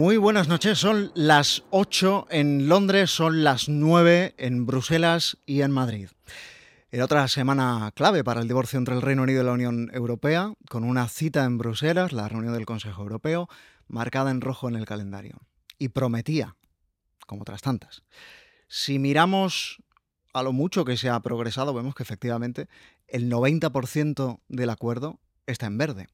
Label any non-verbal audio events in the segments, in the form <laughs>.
Muy buenas noches, son las 8 en Londres, son las 9 en Bruselas y en Madrid. En otra semana clave para el divorcio entre el Reino Unido y la Unión Europea, con una cita en Bruselas, la reunión del Consejo Europeo, marcada en rojo en el calendario. Y prometía, como otras tantas. Si miramos a lo mucho que se ha progresado, vemos que efectivamente el 90% del acuerdo está en verde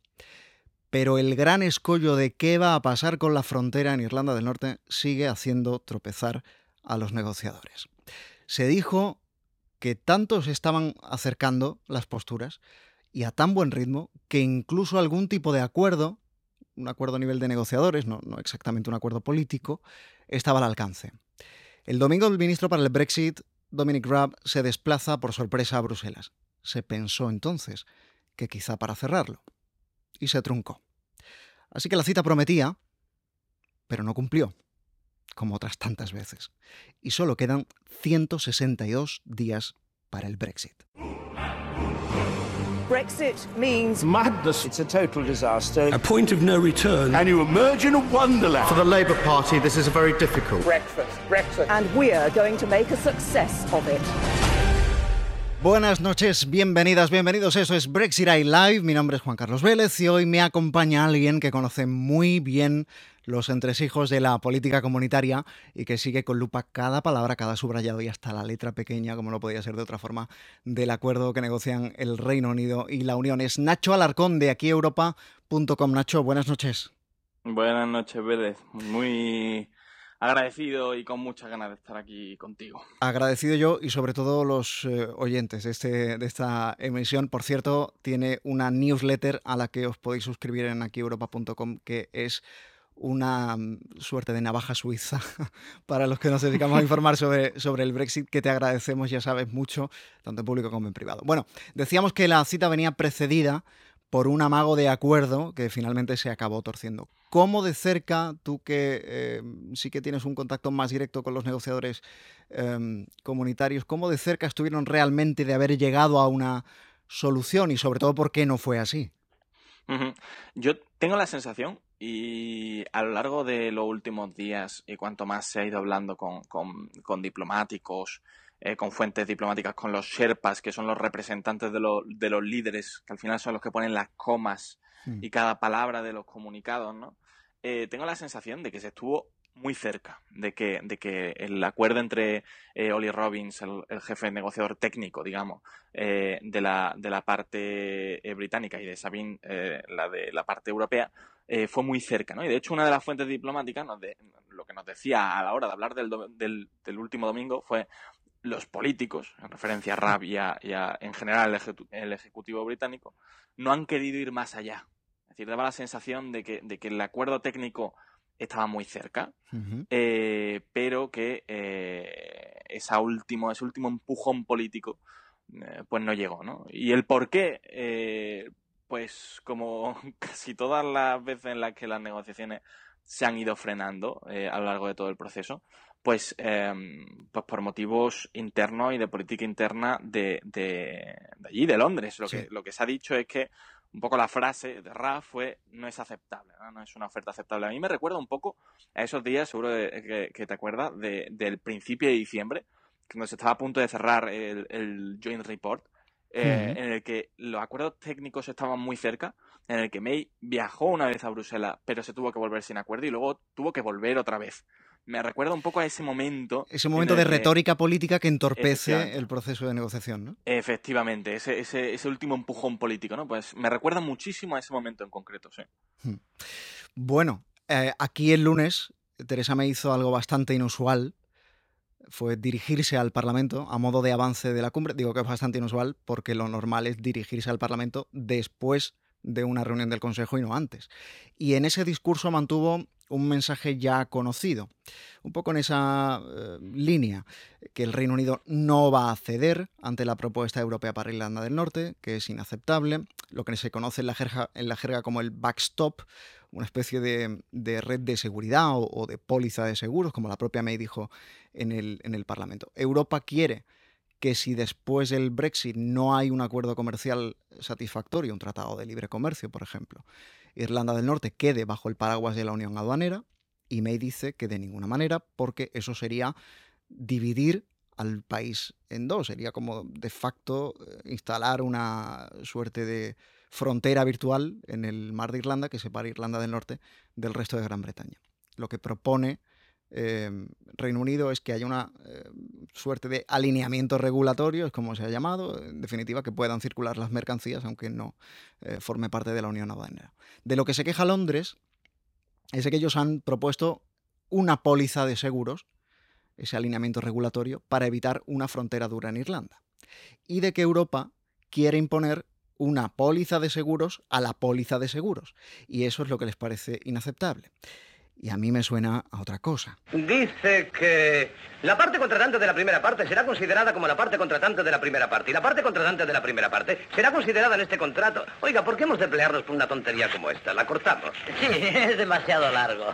pero el gran escollo de qué va a pasar con la frontera en Irlanda del Norte sigue haciendo tropezar a los negociadores. Se dijo que tanto se estaban acercando las posturas y a tan buen ritmo que incluso algún tipo de acuerdo, un acuerdo a nivel de negociadores, no, no exactamente un acuerdo político, estaba al alcance. El domingo el ministro para el Brexit, Dominic Raab, se desplaza por sorpresa a Bruselas. Se pensó entonces que quizá para cerrarlo. Y se truncó. Así que la cita prometía, pero no cumplió, como otras tantas veces. Y solo quedan 162 días para el Brexit. Brexit means madness. It's a total disaster. A point of no return. And you emerge in a wonderland. For the Labour Party, this is a very difficult. Breakfast, breakfast. And we're going to make a success of it. Buenas noches, bienvenidas, bienvenidos. Eso es Brexit Eye Live. Mi nombre es Juan Carlos Vélez y hoy me acompaña alguien que conoce muy bien los entresijos de la política comunitaria y que sigue con lupa cada palabra, cada subrayado y hasta la letra pequeña, como no podía ser de otra forma, del acuerdo que negocian el Reino Unido y la Unión. Es Nacho Alarcón de aquí Europa.com. Nacho, buenas noches. Buenas noches, Vélez. Muy agradecido y con muchas ganas de estar aquí contigo. Agradecido yo y sobre todo los eh, oyentes de, este, de esta emisión. Por cierto, tiene una newsletter a la que os podéis suscribir en akieuropa.com que es una mm, suerte de navaja suiza <laughs> para los que nos dedicamos a informar sobre, sobre el Brexit, que te agradecemos, ya sabes, mucho, tanto en público como en privado. Bueno, decíamos que la cita venía precedida por un amago de acuerdo que finalmente se acabó torciendo. ¿Cómo de cerca, tú que eh, sí que tienes un contacto más directo con los negociadores em, comunitarios, cómo de cerca estuvieron realmente de haber llegado a una solución y sobre todo por qué no fue así? Yo tengo la sensación y a lo largo de los últimos días y cuanto más se ha ido hablando con diplomáticos, eh, con fuentes diplomáticas, con los Sherpas, que son los representantes de, de los líderes, que al final son los que ponen las comas hmm. y cada palabra de los comunicados, ¿no? Eh, tengo la sensación de que se estuvo muy cerca de que, de que el acuerdo entre eh, Oli Robbins, el, jefe negociador técnico, digamos, de, la, de la parte británica y de Sabine, la de la parte europea, fue muy cerca, ¿no? Y de hecho una de las fuentes diplomáticas, de, lo que nos decía a la hora de hablar del, del, del último domingo fue los políticos, en referencia a RAB y a, en general el, Ejecutivo británico, no han querido ir más allá. Es decir, daba la sensación de que, de que el acuerdo técnico estaba muy cerca, eh, pero que eh, esa último, ese último empujón político eh, pues no llegó. ¿no? Y el por qué, pues como <laughs> casi todas las veces en las que las negociaciones se han ido frenando a lo largo de todo el proceso, pues, em, pues por motivos internos y de política interna de, de, allí, de Londres. Lo, que, lo que se ha dicho es que un poco la frase de Raf fue no es aceptable, ¿no? es una oferta aceptable. A mí me recuerda un poco a esos días, seguro que, te acuerdas, del principio de diciembre, cuando se estaba a punto de cerrar el, Joint Report, eh, en el que los acuerdos técnicos estaban muy cerca, en el que May viajó una vez a Bruselas, pero se tuvo que volver sin acuerdo y luego tuvo que volver otra vez me recuerda un poco a ese momento. Ese momento de retórica política que entorpece el proceso de negociación, ¿no? Efectivamente, ese, ese, ese, último empujón político, ¿no? Pues me recuerda muchísimo a ese momento en concreto, sí. Hmm. Bueno, eh, aquí el lunes Teresa me hizo algo bastante inusual. Fue dirigirse al Parlamento a modo de avance de la cumbre. Digo que es bastante inusual porque lo normal es dirigirse al Parlamento después de una reunión del Consejo y no antes. Y en ese discurso mantuvo un mensaje ya conocido, un poco en esa eh, línea, que el Reino Unido no va a ceder ante la propuesta europea para Irlanda del Norte, que es inaceptable, lo que se conoce en la jerga, en la jerga como el backstop, una especie de, red de seguridad o, de póliza de seguros, como la propia May dijo en el, en el Parlamento. Europa quiere que si después del Brexit no hay un acuerdo comercial satisfactorio, un tratado de libre comercio, por ejemplo, Irlanda del Norte quede bajo el paraguas de la Unión Aduanera Y May dice que de ninguna manera, porque eso sería dividir al país en dos. Sería como de facto eh, instalar una suerte de frontera virtual en el mar de Irlanda que separa Irlanda del Norte del resto de Gran Bretaña. Lo que propone eh, Reino Unido es que haya una eh, suerte de alineamiento regulatorio, es como se ha llamado, en definitiva, que puedan circular las mercancías, aunque no forme parte de la Unión Aduanera. De lo que se queja Londres es que ellos han propuesto una póliza de seguros ese alineamiento regulatorio para evitar una frontera dura en Irlanda. Y de que Europa quiere imponer una póliza de seguros a la póliza de seguros. Y eso es lo que les parece inaceptable. Y a mí me suena a otra cosa. Dice que la parte contratante de la primera parte será considerada como la parte contratante de la primera parte. Y la parte contratante de la primera parte será considerada en este contrato. Oiga, ¿por qué hemos de pelearnos por una tontería como esta? La cortamos. Sí, es demasiado largo.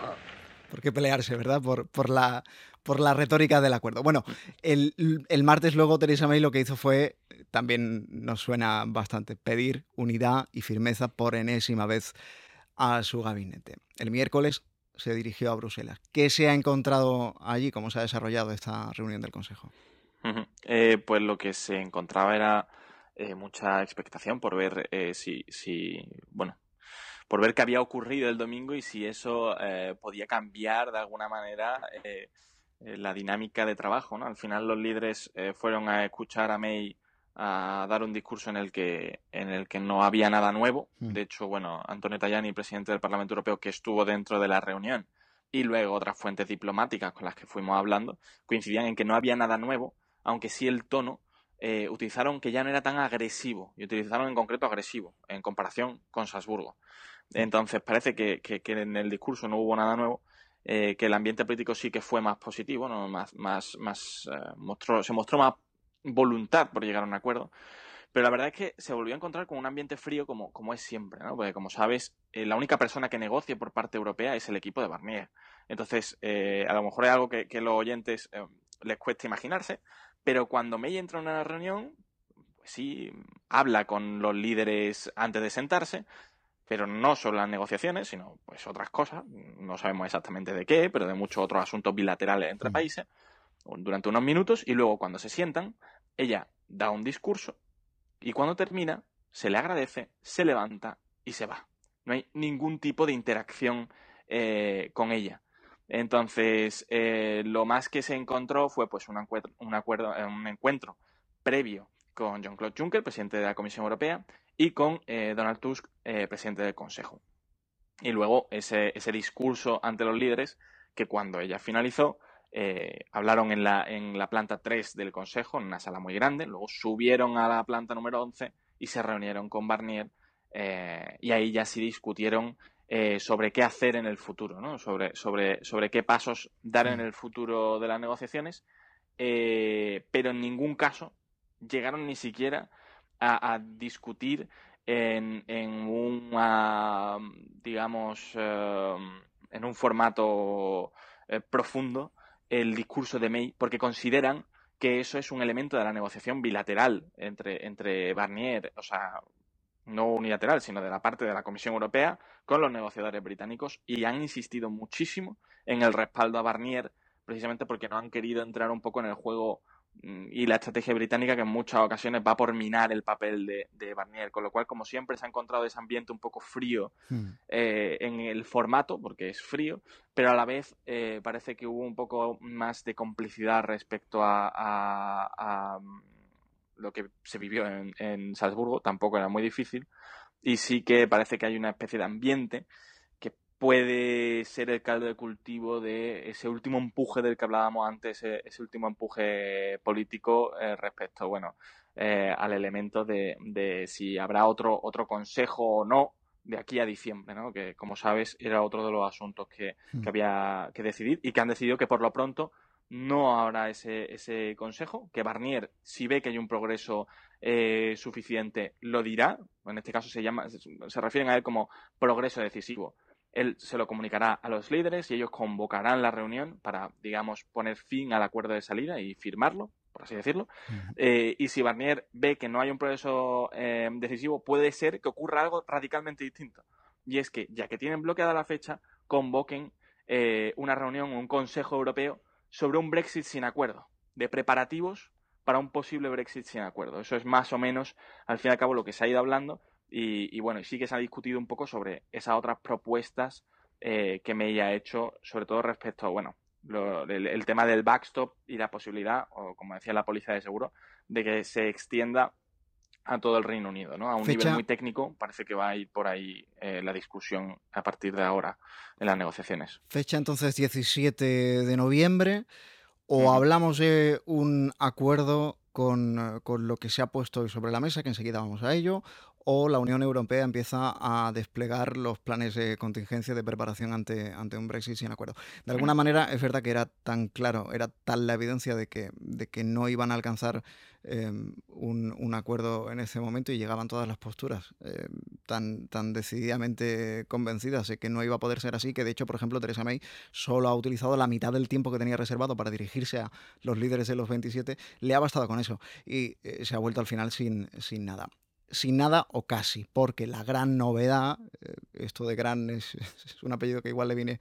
¿Por qué pelearse, verdad? Por, por la por la retórica del acuerdo. Bueno, el, martes luego Teresa May lo que hizo fue, también nos suena bastante, pedir unidad y firmeza por enésima vez a su gabinete. El miércoles se dirigió a Bruselas. ¿Qué se ha encontrado allí? ¿Cómo se ha desarrollado esta reunión del Consejo? Eh, pues lo que se encontraba era eh, mucha expectación por ver eh, si, si, bueno, por ver qué había ocurrido el domingo y si eso podía cambiar de alguna manera eh, la dinámica de trabajo, ¿no? Al final los líderes eh, fueron a escuchar a May a dar un discurso en el que en el que no había nada nuevo. Mm. De hecho, bueno, Antonio Tajani, presidente del Parlamento Europeo, que estuvo dentro de la reunión, y luego otras fuentes diplomáticas con las que fuimos hablando, coincidían en que no había nada nuevo, aunque sí el tono eh, utilizaron que ya no era tan agresivo, y utilizaron en concreto agresivo, en comparación con Salzburgo. Entonces parece que, que en el discurso no hubo nada nuevo, eh, que el ambiente político sí que fue más positivo, ¿no? más, más, más eh, mostró, se mostró más voluntad por llegar a un acuerdo. Pero la verdad es que se volvió a encontrar con un ambiente frío como, como es siempre, ¿no? Porque como sabes, eh, la única persona que negocia por parte europea es el equipo de Barnier. Entonces, a lo mejor es algo que, que los oyentes les cuesta imaginarse, pero cuando May entra en una reunión, pues sí, habla con los líderes antes de sentarse, pero no solo las negociaciones, sino pues otras cosas, no sabemos exactamente de qué, pero de muchos otros asuntos bilaterales entre mm. Durante unos minutos, y luego cuando se sientan, ella da un discurso, y cuando termina, se le agradece, se levanta y se va. No hay ningún tipo de interacción eh, con ella. Entonces, eh, lo más que se encontró fue pues un, un, acuerdo, un encuentro previo con Jean-Claude Juncker, presidente de la Comisión Europea, y con eh, Donald Tusk, eh, presidente del Consejo. Y luego ese, ese, discurso ante los líderes que cuando ella finalizó, eh, hablaron en la, en la planta 3 del Consejo, en una sala muy grande, luego subieron a la planta número 11 y se reunieron con Barnier y ahí ya sí discutieron sobre qué hacer en el futuro, ¿no? sobre, sobre, sobre qué pasos dar en mm. el futuro de las negociaciones, pero en ningún caso llegaron ni siquiera a, discutir en, en una, digamos, en un formato eh, profundo el discurso de May, porque consideran que eso es un elemento de la negociación bilateral entre, entre Barnier, o sea, no unilateral, sino de la parte de la Comisión Europea con los negociadores británicos y han insistido muchísimo en el respaldo a Barnier precisamente porque no han querido entrar un poco en el juego y la estrategia británica que en muchas ocasiones va por minar el papel de, Barnier, con lo cual, como siempre, se ha encontrado ese ambiente un poco frío hmm. eh, en el formato, porque es frío, pero a la vez eh, parece que hubo un poco más de complicidad respecto a, mm, lo que se vivió en, en Salzburgo, tampoco era muy difícil, y sí que parece que hay una especie de ambiente puede ser el caldo de cultivo de ese último empuje del que hablábamos antes, ese, último empuje político eh, respecto, bueno, eh, al elemento de, de, si habrá otro, otro consejo o no de aquí a diciembre, ¿no? Que, como sabes, era otro de los asuntos que, hmm. había que decidir y que han decidido que por lo pronto no habrá ese, ese consejo, que Barnier, si ve que hay un progreso eh, suficiente, lo dirá. En este caso se llama, se refieren a él como progreso decisivo él se lo comunicará a los líderes y ellos convocarán la reunión para, digamos, poner fin al acuerdo de salida y firmarlo, por así decirlo. Eh, y si Barnier ve que no hay un proceso eh, decisivo, puede ser que ocurra algo radicalmente distinto. Y es que, ya que tienen bloqueada la fecha, convoquen eh, una reunión, un Consejo Europeo sobre un Brexit sin acuerdo, de preparativos para un posible Brexit sin acuerdo. Eso es más o menos, al fin y al cabo, lo que se ha ido hablando. Y, bueno, y sí que se ha discutido un poco sobre esas otras propuestas eh, que me ha hecho, sobre todo respecto, bueno, el, tema del backstop y la posibilidad, o como decía la policía de seguro, de que se extienda a todo el Reino Unido, ¿no? A un nivel muy técnico, parece que va a ir por ahí eh, la discusión a partir de ahora en las negociaciones. Fecha entonces 17 de noviembre, o hablamos de un acuerdo con, con, lo que se ha puesto hoy sobre la mesa, que enseguida vamos a ello, o la Unión Europea empieza a desplegar los planes de contingencia de preparación ante, ante un Brexit sin acuerdo. De alguna manera es verdad que era tan claro, era tal la evidencia de que, de que no iban a alcanzar em, un, un, acuerdo en ese momento y llegaban todas las posturas em, tan, tan decididamente convencidas de que no iba a poder ser así, que de hecho, por ejemplo, Theresa May solo ha utilizado la mitad del tiempo que tenía reservado para dirigirse a los líderes de los 27, le ha bastado con eso y eh, se ha vuelto al final sin, sin nada sin nada o casi, porque la gran novedad, eh, esto de gran <laughs> es, un apellido que igual le viene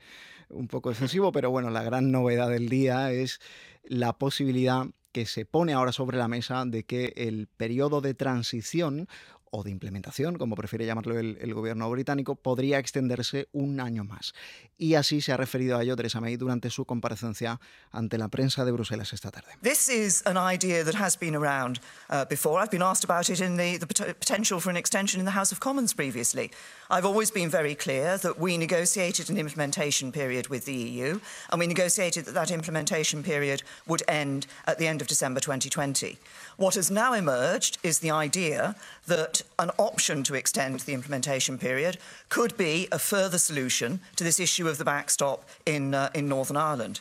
un poco excesivo, pero bueno, la gran novedad del día es la posibilidad que se pone ahora sobre la mesa de que el periodo de transición o de implementación, como prefiere llamarlo el, gobierno británico, podría extenderse un año más. Y así se ha referido a ello Theresa May durante su comparecencia ante la prensa de Bruselas esta tarde. This is an idea that has been around uh, before. I've been asked about it in the, the potential for an extension in the House of Commons previously. I've always been very clear that we negotiated an implementation period with the EU, and we negotiated that that implementation period would end at the end of December 2020. What has now emerged is the idea that an option to extend the implementation period could be a further solution to this issue of the backstop in, uh, in Northern Ireland.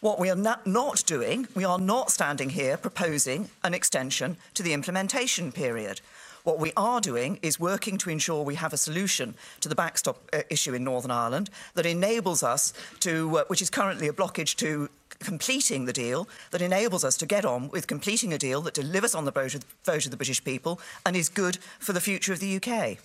What we are not, not doing, we are not standing here proposing an extension to the implementation period. What we are doing is working to ensure we have a solution to the backstop uh, issue in Northern Ireland that enables us to, uh, which is currently a blockage to completing the deal that enables us to get on with completing a deal that delivers on the vote of, vote of the British people and is good for the future of the UK.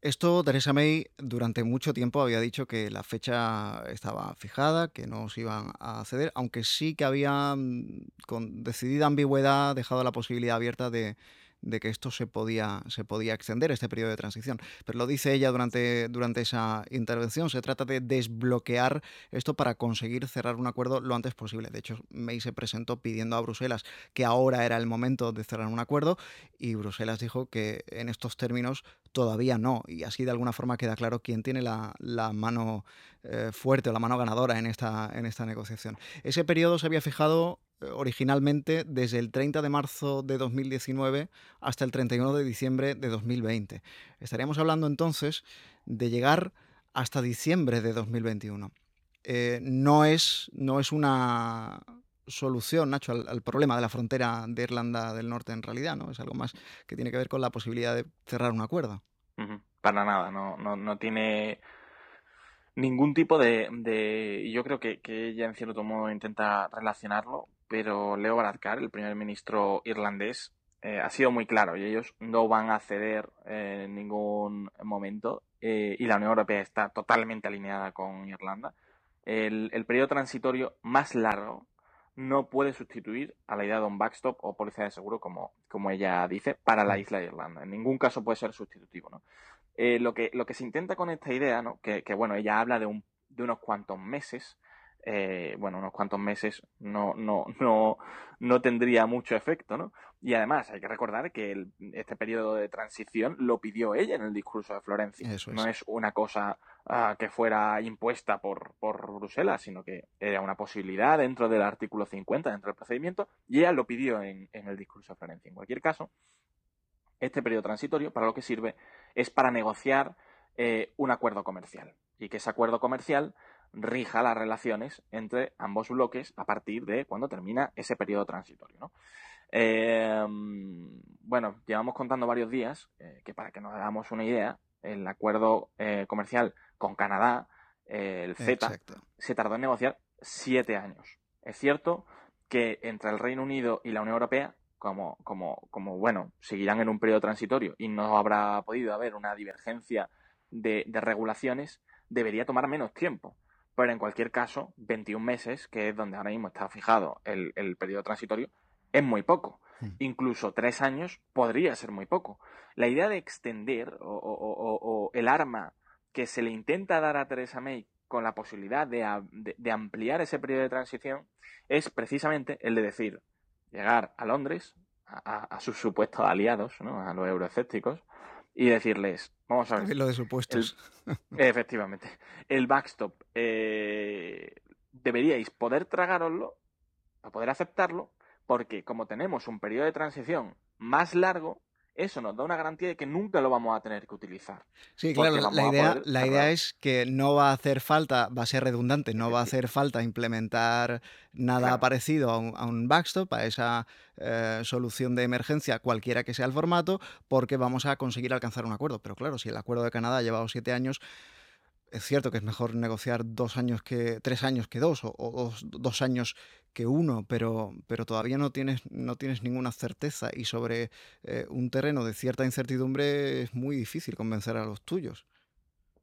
Esto Theresa May durante mucho tiempo había dicho que la fecha estaba fijada, que no se iban a ceder, aunque sí que había mm, con decidida ambigüedad dejado la posibilidad abierta de de que esto se podía, se podía extender, este periodo de transición. Pero lo dice ella durante, durante esa intervención, se trata de desbloquear esto para conseguir cerrar un acuerdo lo antes posible. De hecho, May se presentó pidiendo a Bruselas que ahora era el momento de cerrar un acuerdo y Bruselas dijo que en estos términos todavía no. Y así de alguna forma queda claro quién tiene la, mano eh, fuerte o la mano ganadora en esta, en esta negociación. Ese periodo se había fijado originalmente desde el 30 de marzo de 2019 hasta el 31 de diciembre de 2020. Estaríamos hablando entonces de llegar hasta diciembre de 2021. Eh, no, es, no es una solución, Nacho, al, problema de la frontera de Irlanda del Norte en realidad, ¿no? Es algo más que tiene que ver con la posibilidad de cerrar un acuerdo. Para nada, no, no, no tiene ningún tipo de, de... yo creo que, que, ella en cierto modo intenta relacionarlo, pero Leo Varadkar, el primer ministro irlandés, eh, ha sido muy claro y ellos no van a ceder en ningún momento eh, y la Unión Europea está totalmente alineada con Irlanda. El, el, periodo transitorio más largo no puede sustituir a la idea de un backstop o policía de seguro, como, como ella dice, para la isla de Irlanda. En ningún caso puede ser sustitutivo. ¿no? Eh, lo, que, lo que se intenta con esta idea, ¿no? que, que bueno, ella habla de, un, de unos cuantos meses, eh, bueno, unos cuantos meses no, no, no, no tendría mucho efecto, ¿no? Y además hay que recordar que este periodo de transición lo pidió ella en el discurso de Florencia. No es una cosa ah, que fuera impuesta por, por Bruselas, sino que era una posibilidad dentro del artículo 50, dentro del procedimiento, y ella lo pidió en, en el discurso de Florencia. En cualquier caso, este periodo transitorio para lo que sirve es para negociar eh, un acuerdo comercial y que ese acuerdo comercial rija las relaciones entre ambos bloques a partir de cuando termina ese periodo transitorio. Em, bueno, llevamos contando varios días eh, que para que nos hagamos una idea, el acuerdo eh, comercial con Canadá, el CETA, se tardó en negociar siete años. Es cierto que entre el Reino Unido y la Unión Europea como, como, como, bueno, seguirán en un periodo transitorio y no habrá podido haber una divergencia de, regulaciones, debería tomar menos tiempo. Pero en cualquier caso, 21 meses, que es donde ahora mismo está fijado el, periodo transitorio, es muy poco. Hmm. Incluso tres años podría ser muy poco. La idea de extender o, el arma que se le intenta dar a Theresa May con la posibilidad de, ampliar ese periodo de transición es precisamente el de decir, llegar a Londres, a, sus supuestos aliados, ¿no? a los euroescépticos, y decirles, vamos a ver. <laughs> Lo de supuestos. efectivamente. El backstop, eh, deberíais poder tragároslo, a poder aceptarlo, porque como tenemos un periodo de transición más largo, eso nos da una garantía de que nunca lo vamos a tener que utilizar. Sí, claro, la idea, la idea es que no va a hacer falta, va a ser redundante, no va a hacer falta implementar nada parecido a un, backstop, a esa eh, solución de emergencia, cualquiera que sea el formato, porque vamos a conseguir alcanzar un acuerdo. Pero claro, si el acuerdo de Canadá ha llevado siete años, es cierto que es mejor negociar dos años que tres años que dos o, dos, años que uno, pero, pero todavía no tienes, no tienes ninguna certeza y sobre eh, un terreno de cierta incertidumbre es muy difícil convencer a los tuyos.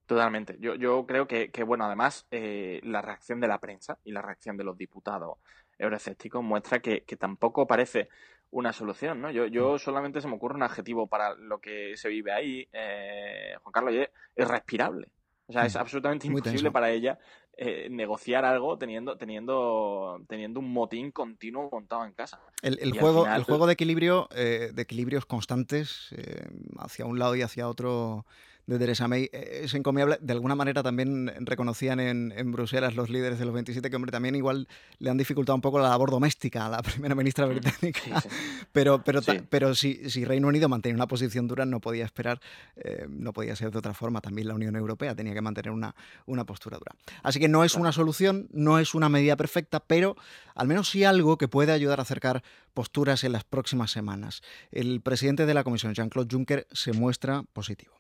Totalmente. Yo, yo creo que, que bueno, además, eh, la reacción de la prensa y la reacción de los diputados euroescépticos muestra que, que tampoco parece una solución, ¿no? Yo, yo mm. solamente se me ocurre un adjetivo para lo que se vive ahí, eh, Juan Carlos, y es respirable. O sea, es mm. absolutamente imposible para ella eh, negociar algo teniendo, teniendo, teniendo un motín continuo montado en casa. El, juego, el juego de equilibrio, eh, de equilibrios constantes eh, hacia un lado y hacia otro de Theresa May eh, es encomiable. De alguna manera también reconocían en, Bruselas los líderes de los 27 que, hombre, también igual le han dificultado un poco la labor doméstica a la <laughs> primera ministra mm, británica. Pero, pero, pero si, si, Reino Unido mantiene una posición dura, no podía esperar, eh, no podía ser de otra forma. También la Unión Europea tenía que mantener una, una postura dura. Así que no es una solución, no es una medida perfecta, pero al menos sí algo que puede ayudar a acercar posturas en las próximas semanas. El presidente de la Comisión, Jean-Claude Juncker, se muestra positivo.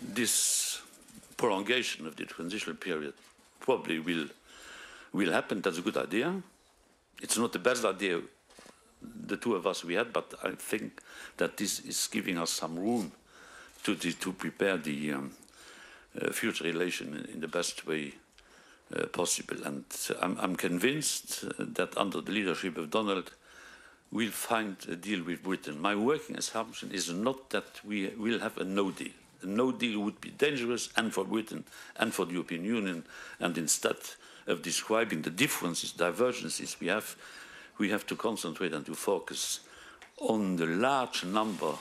This prolongation of the transitional period probably will will happen. That's a good idea. It's not the best idea the two of us we had, but I think that this is giving us some room to to prepare the um, uh, future relation in, in, the best way uh, possible. And I'm, I'm convinced that under the leadership of Donald, we'll find a deal with Britain. My working assumption is not that we will have a no deal. No deal would be dangerous and for Britain and for the European Union. And instead of describing the differences, divergences we have, we have to concentrate and to focus on the large number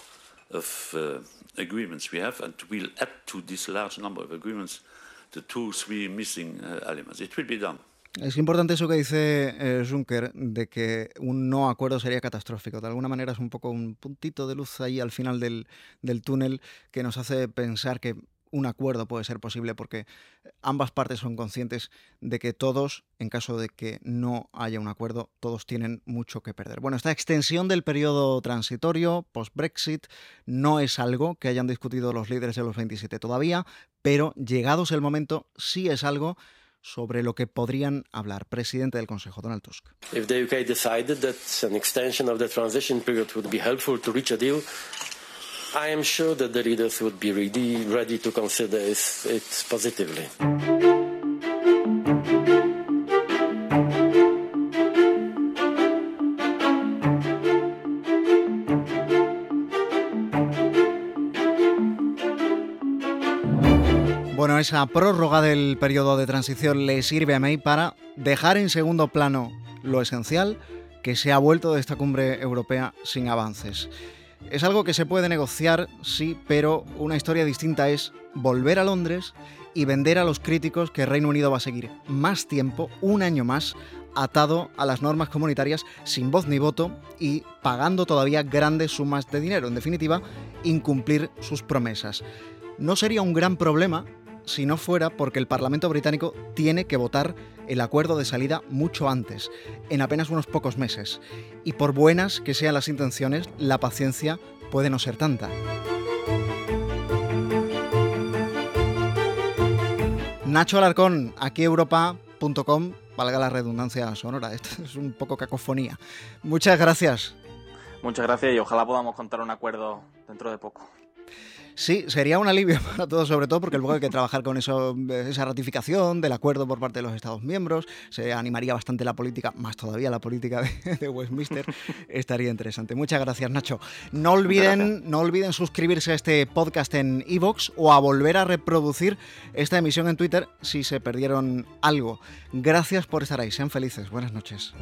of uh, agreements we have, and we'll add to this large number of agreements the two, three missing uh, elements. It will be done. Es importante eso que dice eh, Juncker, de que un no acuerdo sería catastrófico. De alguna manera es un poco un puntito de luz ahí al final del, túnel que nos hace pensar que un acuerdo puede ser posible porque ambas partes son conscientes de que todos, en caso de que no haya un acuerdo, todos tienen mucho que perder. Bueno, esta extensión del periodo transitorio post-Brexit no es algo que hayan discutido los líderes de los 27 todavía, pero llegados el momento sí es algo sobre lo que podrían hablar. Presidente del Consejo, Donald Tusk. If the UK decided that an extension of the transition period would be helpful to reach a deal, I am sure that the leaders would be ready, ready to consider it positively. Esa prórroga del periodo de transición le sirve a May para dejar en segundo plano lo esencial, que se ha vuelto de esta cumbre europea sin avances. Es algo que se puede negociar, sí, pero una historia distinta es volver a Londres y vender a los críticos que Reino Unido va a seguir más tiempo, un año más, atado a las normas comunitarias sin voz ni voto y pagando todavía grandes sumas de dinero. En definitiva, incumplir sus promesas. No sería un gran problema si no fuera porque el Parlamento británico tiene que votar el acuerdo de salida mucho antes, en apenas unos pocos meses. Y por buenas que sean las intenciones, la paciencia puede no ser tanta. Nacho Alarcón, aquí Europa.com, valga la redundancia sonora, esto <laughs> es un poco cacofonía. Muchas gracias. Muchas gracias y ojalá podamos contar un acuerdo dentro de poco. Sí, sería un alivio <laughs> para todos, sobre todo porque luego hay que trabajar con eso, esa ratificación del acuerdo por parte de los Estados miembros. Se animaría bastante la política, más todavía la política de, <laughs> Westminster. Estaría interesante. Muchas gracias, Nacho. No olviden, no olviden suscribirse a este podcast en iVoox o a volver a reproducir esta emisión en Twitter si se perdieron algo. Gracias por estar ahí. Sean felices. Buenas noches.